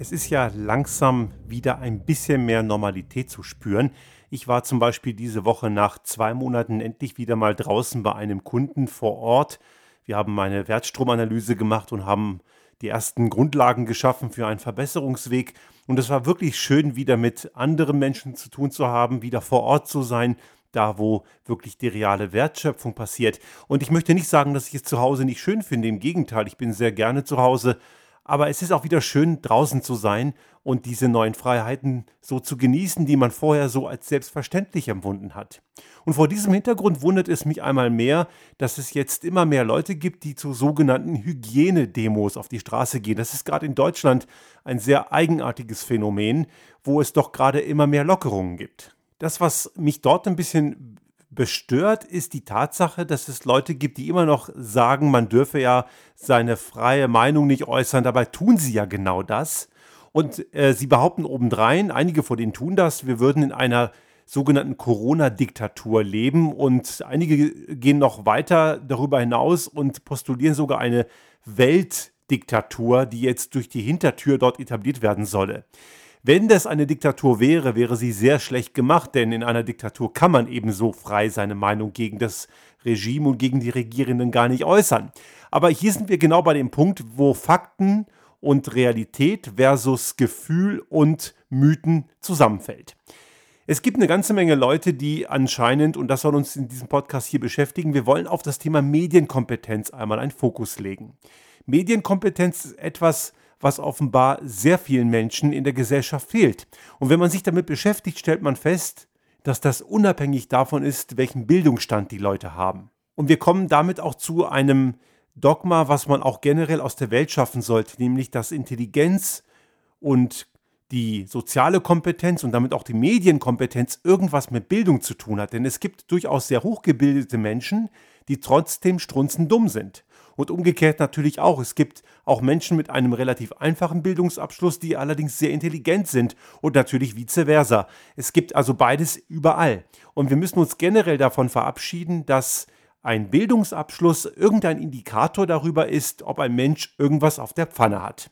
Es ist ja langsam wieder ein bisschen mehr Normalität zu spüren. Ich war zum Beispiel diese Woche nach zwei Monaten endlich wieder mal draußen bei einem Kunden vor Ort. Wir haben eine Wertstromanalyse gemacht und haben die ersten Grundlagen geschaffen für einen Verbesserungsweg. Und es war wirklich schön, wieder mit anderen Menschen zu tun zu haben, wieder vor Ort zu sein, da wo wirklich die reale Wertschöpfung passiert. Und ich möchte nicht sagen, dass ich es zu Hause nicht schön finde. Im Gegenteil, ich bin sehr gerne zu Hause aber es ist auch wieder schön, draußen zu sein und diese neuen Freiheiten so zu genießen, die man vorher so als selbstverständlich empfunden hat. Und vor diesem Hintergrund wundert es mich einmal mehr, dass es jetzt immer mehr Leute gibt, die zu sogenannten Hygienedemos auf die Straße gehen. Das ist gerade in Deutschland ein sehr eigenartiges Phänomen, wo es doch gerade immer mehr Lockerungen gibt. Das, was mich dort ein bisschen bestört, ist die Tatsache, dass es Leute gibt, die immer noch sagen, man dürfe ja seine freie Meinung nicht äußern. Dabei tun sie ja genau das. Und äh, sie behaupten obendrein, einige von denen tun das, wir würden in einer sogenannten Corona-Diktatur leben und einige gehen noch weiter darüber hinaus und postulieren sogar eine Weltdiktatur, die jetzt durch die Hintertür dort etabliert werden solle. Wenn das eine Diktatur wäre, wäre sie sehr schlecht gemacht, denn in einer Diktatur kann man ebenso frei seine Meinung gegen das Regime und gegen die Regierenden gar nicht äußern. Aber hier sind wir genau bei dem Punkt, wo Fakten und Realität versus Gefühl und Mythen zusammenfällt. Es gibt eine ganze Menge Leute, die anscheinend, und das soll uns in diesem Podcast hier beschäftigen, wir wollen auf das Thema Medienkompetenz einmal einen Fokus legen. Medienkompetenz ist etwas, was offenbar sehr vielen Menschen in der Gesellschaft fehlt. Und wenn man sich damit beschäftigt, stellt man fest, dass das unabhängig davon ist, welchen Bildungsstand die Leute haben. Und wir kommen damit auch zu einem Dogma, was man auch generell aus der Welt schaffen sollte, nämlich dass Intelligenz und die soziale Kompetenz und damit auch die Medienkompetenz irgendwas mit Bildung zu tun hat. Denn es gibt durchaus sehr hochgebildete Menschen, die trotzdem strunzendumm sind. Und umgekehrt natürlich auch. Es gibt auch Menschen mit einem relativ einfachen Bildungsabschluss, die allerdings sehr intelligent sind und natürlich vice versa. Es gibt also beides überall. Und wir müssen uns generell davon verabschieden, dass ein Bildungsabschluss irgendein Indikator darüber ist, ob ein Mensch irgendwas auf der Pfanne hat.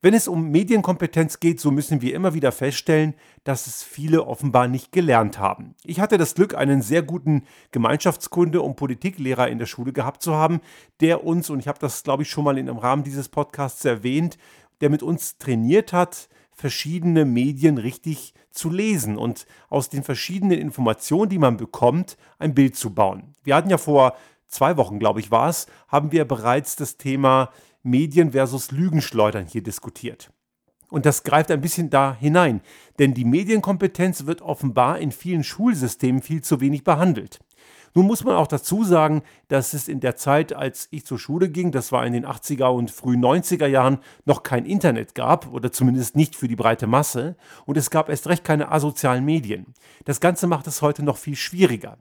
Wenn es um Medienkompetenz geht, so müssen wir immer wieder feststellen, dass es viele offenbar nicht gelernt haben. Ich hatte das Glück, einen sehr guten Gemeinschaftskunde und Politiklehrer in der Schule gehabt zu haben, der uns, und ich habe das, glaube ich, schon mal einem Rahmen dieses Podcasts erwähnt, der mit uns trainiert hat, verschiedene Medien richtig zu lesen und aus den verschiedenen Informationen, die man bekommt, ein Bild zu bauen. Wir hatten ja vor zwei Wochen, glaube ich, war es, haben wir bereits das Thema Medien versus Lügenschleudern hier diskutiert. Und das greift ein bisschen da hinein, denn die Medienkompetenz wird offenbar in vielen Schulsystemen viel zu wenig behandelt. Nun muss man auch dazu sagen, dass es in der Zeit, als ich zur Schule ging, das war in den 80er und frühen 90er Jahren, noch kein Internet gab oder zumindest nicht für die breite Masse und es gab erst recht keine asozialen Medien. Das Ganze macht es heute noch viel schwieriger.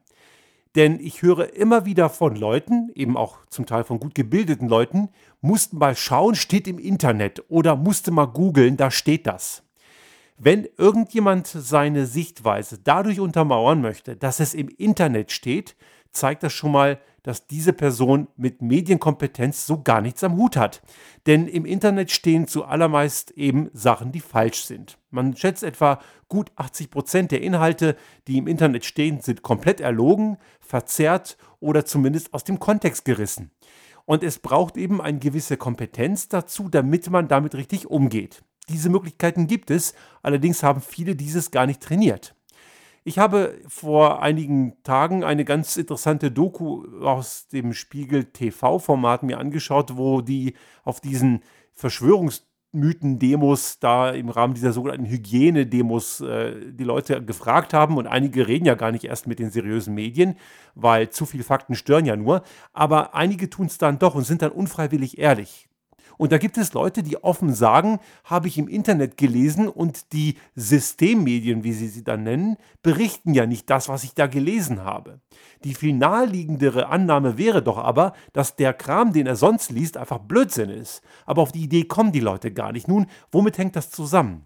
Denn ich höre immer wieder von Leuten, eben auch zum Teil von gut gebildeten Leuten, mussten mal schauen, steht im Internet oder musste mal googeln, da steht das. Wenn irgendjemand seine Sichtweise dadurch untermauern möchte, dass es im Internet steht, zeigt das schon mal, dass diese Person mit Medienkompetenz so gar nichts am Hut hat. Denn im Internet stehen zuallermeist eben Sachen, die falsch sind. Man schätzt etwa gut 80 Prozent der Inhalte, die im Internet stehen, sind komplett erlogen, verzerrt oder zumindest aus dem Kontext gerissen. Und es braucht eben eine gewisse Kompetenz dazu, damit man damit richtig umgeht. Diese Möglichkeiten gibt es, allerdings haben viele dieses gar nicht trainiert. Ich habe vor einigen Tagen eine ganz interessante Doku aus dem Spiegel TV-Format mir angeschaut, wo die auf diesen Verschwörungsmythen-Demos da im Rahmen dieser sogenannten Hygiene-Demos äh, die Leute gefragt haben. Und einige reden ja gar nicht erst mit den seriösen Medien, weil zu viele Fakten stören ja nur. Aber einige tun es dann doch und sind dann unfreiwillig ehrlich. Und da gibt es Leute, die offen sagen, habe ich im Internet gelesen und die Systemmedien, wie sie sie dann nennen, berichten ja nicht das, was ich da gelesen habe. Die viel naheliegendere Annahme wäre doch aber, dass der Kram, den er sonst liest, einfach Blödsinn ist. Aber auf die Idee kommen die Leute gar nicht. Nun, womit hängt das zusammen?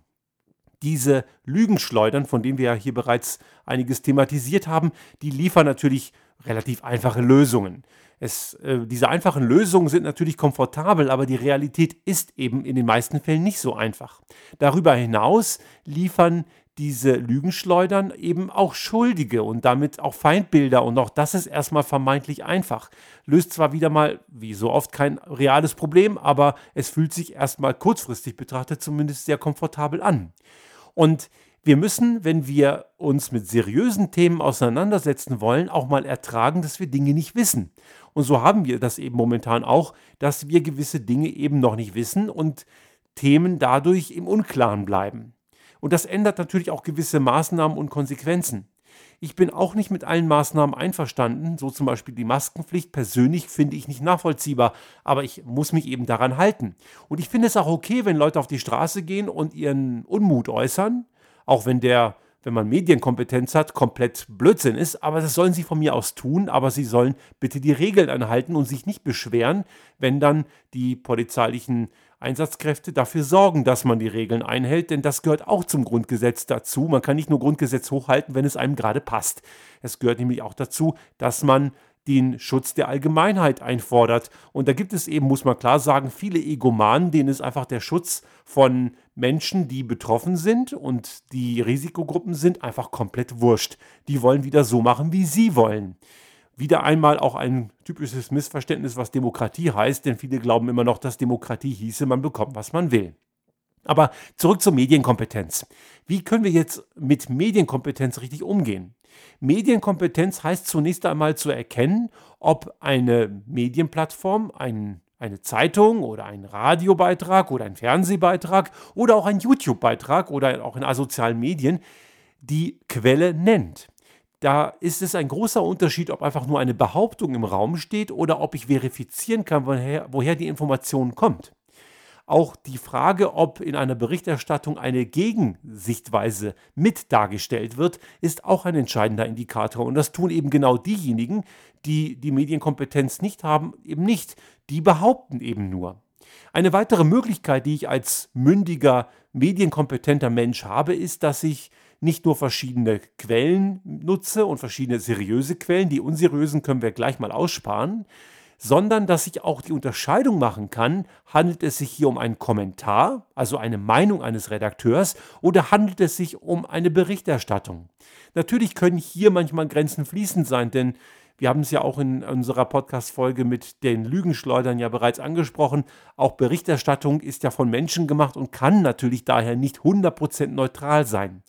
Diese Lügenschleudern, von denen wir ja hier bereits einiges thematisiert haben, die liefern natürlich relativ einfache Lösungen. Es, äh, diese einfachen Lösungen sind natürlich komfortabel, aber die Realität ist eben in den meisten Fällen nicht so einfach. Darüber hinaus liefern diese Lügenschleudern eben auch Schuldige und damit auch Feindbilder und auch das ist erstmal vermeintlich einfach. Löst zwar wieder mal, wie so oft, kein reales Problem, aber es fühlt sich erstmal kurzfristig betrachtet zumindest sehr komfortabel an. Und wir müssen, wenn wir uns mit seriösen Themen auseinandersetzen wollen, auch mal ertragen, dass wir Dinge nicht wissen. Und so haben wir das eben momentan auch, dass wir gewisse Dinge eben noch nicht wissen und Themen dadurch im Unklaren bleiben. Und das ändert natürlich auch gewisse Maßnahmen und Konsequenzen. Ich bin auch nicht mit allen Maßnahmen einverstanden, so zum Beispiel die Maskenpflicht persönlich finde ich nicht nachvollziehbar, aber ich muss mich eben daran halten. Und ich finde es auch okay, wenn Leute auf die Straße gehen und ihren Unmut äußern, auch wenn der, wenn man Medienkompetenz hat, komplett Blödsinn ist, aber das sollen sie von mir aus tun, aber sie sollen bitte die Regeln einhalten und sich nicht beschweren, wenn dann die polizeilichen Einsatzkräfte dafür sorgen, dass man die Regeln einhält, denn das gehört auch zum Grundgesetz dazu. Man kann nicht nur Grundgesetz hochhalten, wenn es einem gerade passt. Es gehört nämlich auch dazu, dass man den Schutz der Allgemeinheit einfordert. Und da gibt es eben, muss man klar sagen, viele Egomanen, denen ist einfach der Schutz von Menschen, die betroffen sind und die Risikogruppen sind, einfach komplett wurscht. Die wollen wieder so machen, wie sie wollen wieder einmal auch ein typisches Missverständnis, was Demokratie heißt, denn viele glauben immer noch, dass Demokratie hieße, man bekommt, was man will. Aber zurück zur Medienkompetenz. Wie können wir jetzt mit Medienkompetenz richtig umgehen? Medienkompetenz heißt zunächst einmal zu erkennen, ob eine Medienplattform, ein, eine Zeitung oder ein Radiobeitrag oder ein Fernsehbeitrag oder auch ein YouTube-Beitrag oder auch in asozialen Medien die Quelle nennt da ist es ein großer Unterschied, ob einfach nur eine Behauptung im Raum steht oder ob ich verifizieren kann, woher, woher die Information kommt. Auch die Frage, ob in einer Berichterstattung eine Gegensichtweise mit dargestellt wird, ist auch ein entscheidender Indikator. Und das tun eben genau diejenigen, die die Medienkompetenz nicht haben, eben nicht. Die behaupten eben nur. Eine weitere Möglichkeit, die ich als mündiger, medienkompetenter Mensch habe, ist, dass ich nicht nur verschiedene Quellen nutze und verschiedene seriöse Quellen, die unseriösen können wir gleich mal aussparen, sondern dass ich auch die Unterscheidung machen kann, handelt es sich hier um einen Kommentar, also eine Meinung eines Redakteurs, oder handelt es sich um eine Berichterstattung. Natürlich können hier manchmal Grenzen fließend sein, denn wir haben es ja auch in unserer Podcast-Folge mit den Lügenschleudern ja bereits angesprochen. Auch Berichterstattung ist ja von Menschen gemacht und kann natürlich daher nicht 100% neutral sein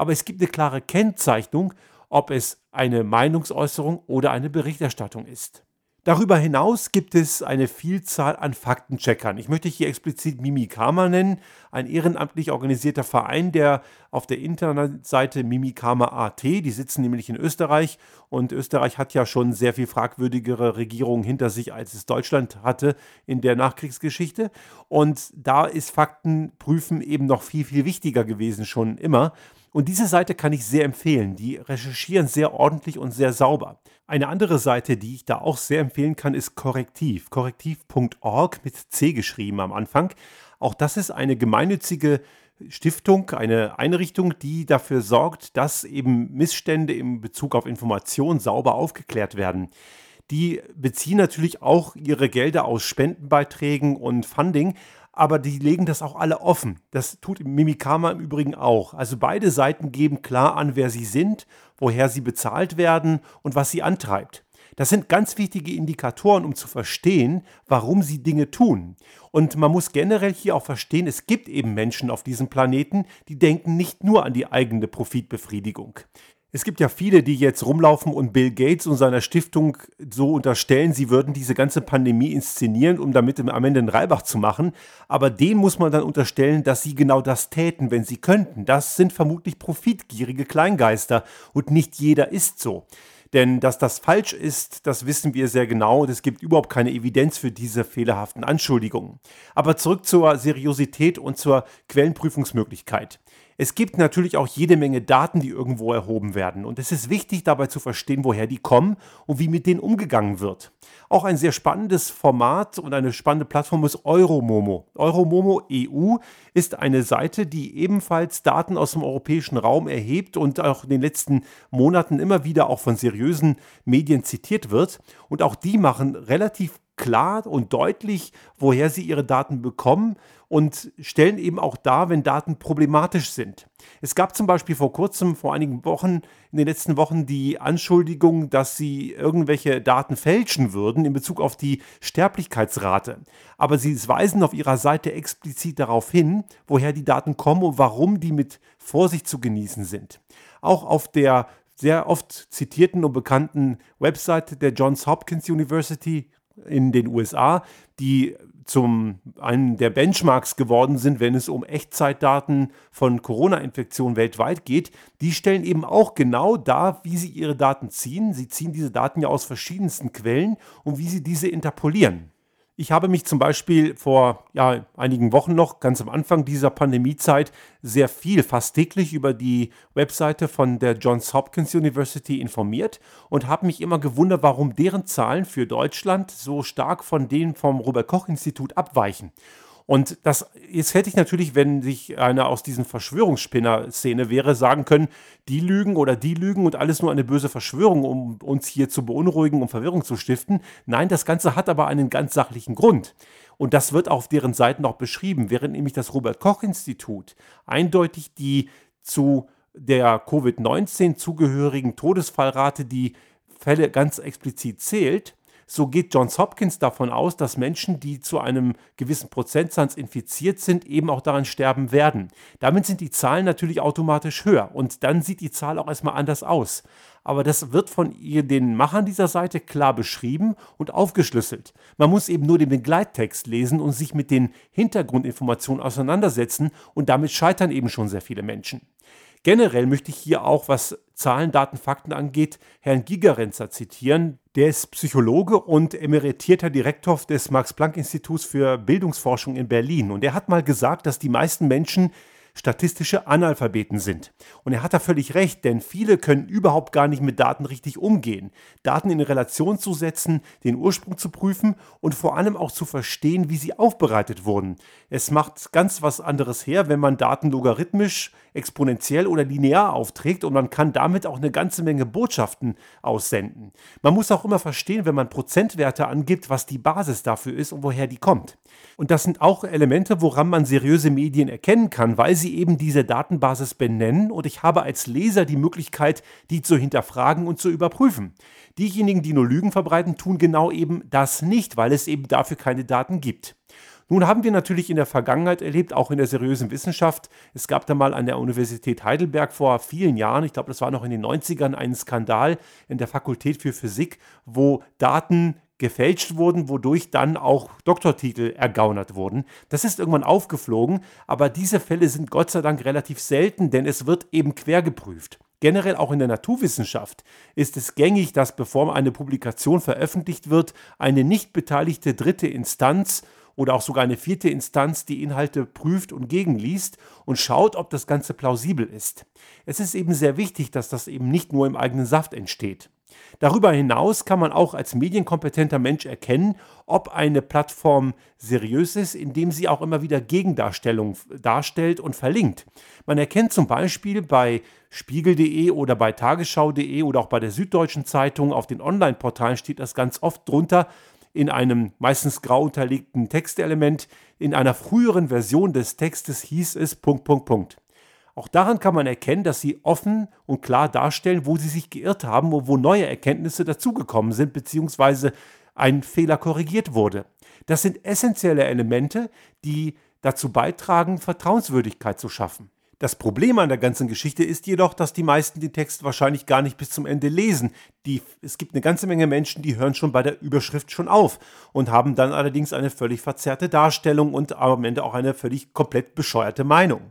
aber es gibt eine klare Kennzeichnung, ob es eine Meinungsäußerung oder eine Berichterstattung ist. Darüber hinaus gibt es eine Vielzahl an Faktencheckern. Ich möchte hier explizit Mimikama nennen, ein ehrenamtlich organisierter Verein, der auf der Internetseite Mimikama.at, die sitzen nämlich in Österreich und Österreich hat ja schon sehr viel fragwürdigere Regierungen hinter sich, als es Deutschland hatte in der Nachkriegsgeschichte. Und da ist Faktenprüfen eben noch viel, viel wichtiger gewesen, schon immer. Und diese Seite kann ich sehr empfehlen. Die recherchieren sehr ordentlich und sehr sauber. Eine andere Seite, die ich da auch sehr empfehlen kann, ist Korrektiv. Korrektiv.org mit C geschrieben am Anfang. Auch das ist eine gemeinnützige Stiftung, eine Einrichtung, die dafür sorgt, dass eben Missstände in Bezug auf Information sauber aufgeklärt werden. Die beziehen natürlich auch ihre Gelder aus Spendenbeiträgen und Funding, aber die legen das auch alle offen. Das tut Mimikama im Übrigen auch. Also beide Seiten geben klar an, wer sie sind, woher sie bezahlt werden und was sie antreibt. Das sind ganz wichtige Indikatoren, um zu verstehen, warum sie Dinge tun. Und man muss generell hier auch verstehen, es gibt eben Menschen auf diesem Planeten, die denken nicht nur an die eigene Profitbefriedigung. Es gibt ja viele, die jetzt rumlaufen und Bill Gates und seiner Stiftung so unterstellen, sie würden diese ganze Pandemie inszenieren, um damit am Ende einen Reibach zu machen. Aber denen muss man dann unterstellen, dass sie genau das täten, wenn sie könnten. Das sind vermutlich profitgierige Kleingeister und nicht jeder ist so. Denn dass das falsch ist, das wissen wir sehr genau und es gibt überhaupt keine Evidenz für diese fehlerhaften Anschuldigungen. Aber zurück zur Seriosität und zur Quellenprüfungsmöglichkeit. Es gibt natürlich auch jede Menge Daten, die irgendwo erhoben werden. Und es ist wichtig dabei zu verstehen, woher die kommen und wie mit denen umgegangen wird. Auch ein sehr spannendes Format und eine spannende Plattform ist Euromomo. Euromomo EU ist eine Seite, die ebenfalls Daten aus dem europäischen Raum erhebt und auch in den letzten Monaten immer wieder auch von seriösen Medien zitiert wird. Und auch die machen relativ klar und deutlich, woher sie ihre Daten bekommen und stellen eben auch dar, wenn Daten problematisch sind. Es gab zum Beispiel vor kurzem, vor einigen Wochen, in den letzten Wochen die Anschuldigung, dass sie irgendwelche Daten fälschen würden in Bezug auf die Sterblichkeitsrate. Aber sie weisen auf ihrer Seite explizit darauf hin, woher die Daten kommen und warum die mit Vorsicht zu genießen sind. Auch auf der sehr oft zitierten und bekannten Webseite der Johns Hopkins University in den USA, die zum einen der Benchmarks geworden sind, wenn es um Echtzeitdaten von Corona-Infektionen weltweit geht, die stellen eben auch genau dar, wie sie ihre Daten ziehen. Sie ziehen diese Daten ja aus verschiedensten Quellen und wie sie diese interpolieren. Ich habe mich zum Beispiel vor ja, einigen Wochen noch, ganz am Anfang dieser Pandemiezeit, sehr viel, fast täglich über die Webseite von der Johns Hopkins University informiert und habe mich immer gewundert, warum deren Zahlen für Deutschland so stark von denen vom Robert Koch Institut abweichen. Und das jetzt hätte ich natürlich, wenn sich einer aus diesen Verschwörungsspinner-Szene wäre, sagen können, die lügen oder die lügen und alles nur eine böse Verschwörung, um uns hier zu beunruhigen, um Verwirrung zu stiften. Nein, das Ganze hat aber einen ganz sachlichen Grund. Und das wird auf deren Seiten auch beschrieben, während nämlich das Robert Koch Institut eindeutig die zu der Covid-19 zugehörigen Todesfallrate die Fälle ganz explizit zählt, so geht Johns Hopkins davon aus, dass Menschen, die zu einem gewissen Prozentsatz infiziert sind, eben auch daran sterben werden. Damit sind die Zahlen natürlich automatisch höher und dann sieht die Zahl auch erstmal anders aus. Aber das wird von den Machern dieser Seite klar beschrieben und aufgeschlüsselt. Man muss eben nur den Begleittext lesen und sich mit den Hintergrundinformationen auseinandersetzen und damit scheitern eben schon sehr viele Menschen. Generell möchte ich hier auch, was Zahlen, Daten, Fakten angeht, Herrn Gigerenzer zitieren. Der ist Psychologe und emeritierter Direktor des Max-Planck-Instituts für Bildungsforschung in Berlin. Und er hat mal gesagt, dass die meisten Menschen statistische Analphabeten sind. Und er hat da völlig recht, denn viele können überhaupt gar nicht mit Daten richtig umgehen. Daten in Relation zu setzen, den Ursprung zu prüfen und vor allem auch zu verstehen, wie sie aufbereitet wurden. Es macht ganz was anderes her, wenn man Daten logarithmisch, exponentiell oder linear aufträgt und man kann damit auch eine ganze Menge Botschaften aussenden. Man muss auch immer verstehen, wenn man Prozentwerte angibt, was die Basis dafür ist und woher die kommt. Und das sind auch Elemente, woran man seriöse Medien erkennen kann, weil sie eben diese Datenbasis benennen und ich habe als Leser die Möglichkeit, die zu hinterfragen und zu überprüfen. Diejenigen, die nur Lügen verbreiten, tun genau eben das nicht, weil es eben dafür keine Daten gibt. Nun haben wir natürlich in der Vergangenheit erlebt, auch in der seriösen Wissenschaft, es gab da mal an der Universität Heidelberg vor vielen Jahren, ich glaube, das war noch in den 90ern, einen Skandal in der Fakultät für Physik, wo Daten gefälscht wurden, wodurch dann auch Doktortitel ergaunert wurden. Das ist irgendwann aufgeflogen, aber diese Fälle sind Gott sei Dank relativ selten, denn es wird eben quer geprüft. Generell auch in der Naturwissenschaft ist es gängig, dass bevor eine Publikation veröffentlicht wird, eine nicht beteiligte dritte Instanz oder auch sogar eine vierte Instanz die Inhalte prüft und gegenliest und schaut, ob das Ganze plausibel ist. Es ist eben sehr wichtig, dass das eben nicht nur im eigenen Saft entsteht. Darüber hinaus kann man auch als medienkompetenter Mensch erkennen, ob eine Plattform seriös ist, indem sie auch immer wieder Gegendarstellungen darstellt und verlinkt. Man erkennt zum Beispiel bei spiegel.de oder bei tagesschau.de oder auch bei der Süddeutschen Zeitung auf den Online-Portalen steht das ganz oft drunter in einem meistens grau unterlegten Textelement. In einer früheren Version des Textes hieß es Punkt, Punkt, Punkt. Auch daran kann man erkennen, dass sie offen und klar darstellen, wo sie sich geirrt haben und wo neue Erkenntnisse dazugekommen sind, beziehungsweise ein Fehler korrigiert wurde. Das sind essentielle Elemente, die dazu beitragen, Vertrauenswürdigkeit zu schaffen. Das Problem an der ganzen Geschichte ist jedoch, dass die meisten den Text wahrscheinlich gar nicht bis zum Ende lesen. Die, es gibt eine ganze Menge Menschen, die hören schon bei der Überschrift schon auf und haben dann allerdings eine völlig verzerrte Darstellung und am Ende auch eine völlig komplett bescheuerte Meinung.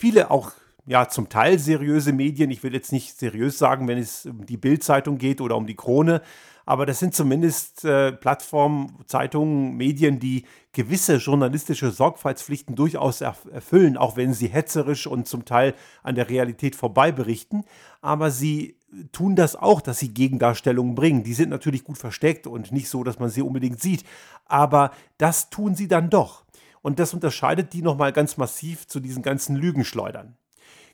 Viele auch ja zum Teil seriöse Medien, ich will jetzt nicht seriös sagen, wenn es um die Bildzeitung geht oder um die Krone, aber das sind zumindest äh, Plattformen, Zeitungen, Medien, die gewisse journalistische Sorgfaltspflichten durchaus erfüllen, auch wenn sie hetzerisch und zum Teil an der Realität vorbei berichten. Aber sie tun das auch, dass sie Gegendarstellungen bringen. Die sind natürlich gut versteckt und nicht so, dass man sie unbedingt sieht. Aber das tun sie dann doch. Und das unterscheidet die nochmal ganz massiv zu diesen ganzen Lügenschleudern.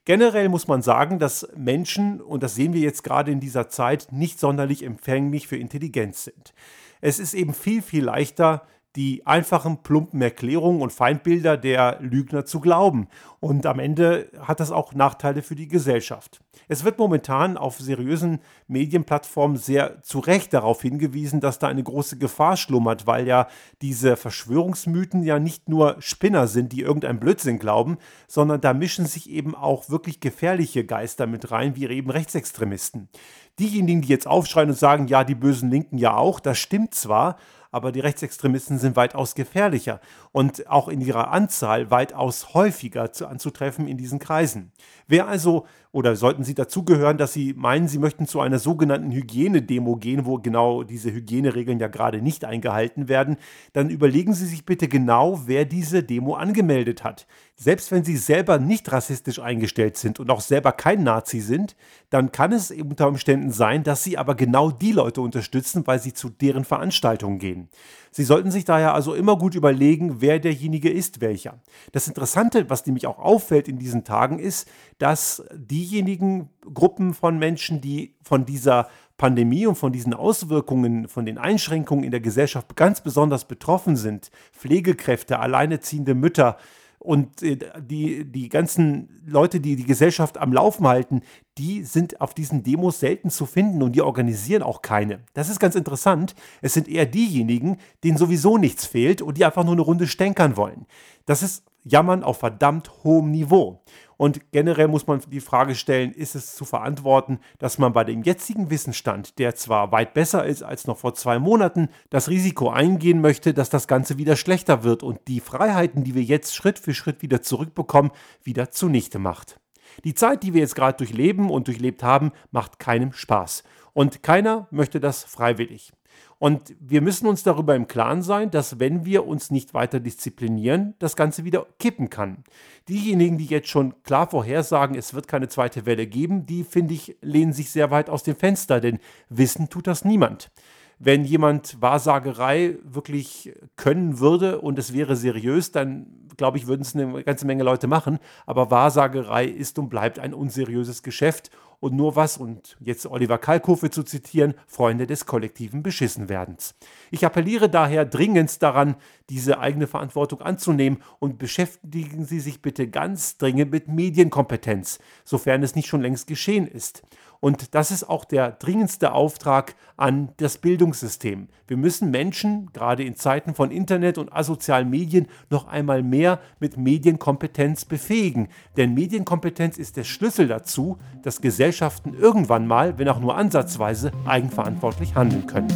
Generell muss man sagen, dass Menschen, und das sehen wir jetzt gerade in dieser Zeit, nicht sonderlich empfänglich für Intelligenz sind. Es ist eben viel, viel leichter, die einfachen, plumpen Erklärungen und Feindbilder der Lügner zu glauben. Und am Ende hat das auch Nachteile für die Gesellschaft. Es wird momentan auf seriösen Medienplattformen sehr zu Recht darauf hingewiesen, dass da eine große Gefahr schlummert, weil ja diese Verschwörungsmythen ja nicht nur Spinner sind, die irgendein Blödsinn glauben, sondern da mischen sich eben auch wirklich gefährliche Geister mit rein, wie eben Rechtsextremisten. Diejenigen, die jetzt aufschreien und sagen, ja, die bösen Linken ja auch, das stimmt zwar, aber die Rechtsextremisten sind weitaus gefährlicher und auch in ihrer Anzahl weitaus häufiger zu, anzutreffen in diesen Kreisen. Wer also oder sollten Sie dazugehören, dass Sie meinen, Sie möchten zu einer sogenannten Hygienedemo gehen, wo genau diese Hygieneregeln ja gerade nicht eingehalten werden, dann überlegen Sie sich bitte genau, wer diese Demo angemeldet hat. Selbst wenn Sie selber nicht rassistisch eingestellt sind und auch selber kein Nazi sind, dann kann es unter Umständen sein, dass Sie aber genau die Leute unterstützen, weil Sie zu deren Veranstaltungen gehen. Sie sollten sich daher also immer gut überlegen, wer derjenige ist, welcher. Das Interessante, was nämlich auch auffällt in diesen Tagen, ist, dass diejenigen Gruppen von Menschen, die von dieser Pandemie und von diesen Auswirkungen, von den Einschränkungen in der Gesellschaft ganz besonders betroffen sind, Pflegekräfte, alleineziehende Mütter, und äh, die, die ganzen Leute, die die Gesellschaft am Laufen halten, die sind auf diesen Demos selten zu finden und die organisieren auch keine. Das ist ganz interessant. Es sind eher diejenigen, denen sowieso nichts fehlt und die einfach nur eine Runde stänkern wollen. Das ist Jammern auf verdammt hohem Niveau. Und generell muss man die Frage stellen, ist es zu verantworten, dass man bei dem jetzigen Wissensstand, der zwar weit besser ist als noch vor zwei Monaten, das Risiko eingehen möchte, dass das Ganze wieder schlechter wird und die Freiheiten, die wir jetzt Schritt für Schritt wieder zurückbekommen, wieder zunichte macht. Die Zeit, die wir jetzt gerade durchleben und durchlebt haben, macht keinem Spaß. Und keiner möchte das freiwillig. Und wir müssen uns darüber im Klaren sein, dass wenn wir uns nicht weiter disziplinieren, das Ganze wieder kippen kann. Diejenigen, die jetzt schon klar vorhersagen, es wird keine zweite Welle geben, die, finde ich, lehnen sich sehr weit aus dem Fenster, denn wissen tut das niemand. Wenn jemand Wahrsagerei wirklich können würde und es wäre seriös, dann glaube ich, würden es eine ganze Menge Leute machen. Aber Wahrsagerei ist und bleibt ein unseriöses Geschäft und nur was, und jetzt Oliver Kalkofe zu zitieren, Freunde des kollektiven Beschissenwerdens. Ich appelliere daher dringend daran, diese eigene Verantwortung anzunehmen und beschäftigen Sie sich bitte ganz dringend mit Medienkompetenz, sofern es nicht schon längst geschehen ist. Und das ist auch der dringendste Auftrag an das Bildungssystem. Wir müssen Menschen, gerade in Zeiten von Internet und asozialen Medien, noch einmal mehr mit Medienkompetenz befähigen. Denn Medienkompetenz ist der Schlüssel dazu, dass Gesellschaften irgendwann mal, wenn auch nur ansatzweise, eigenverantwortlich handeln können.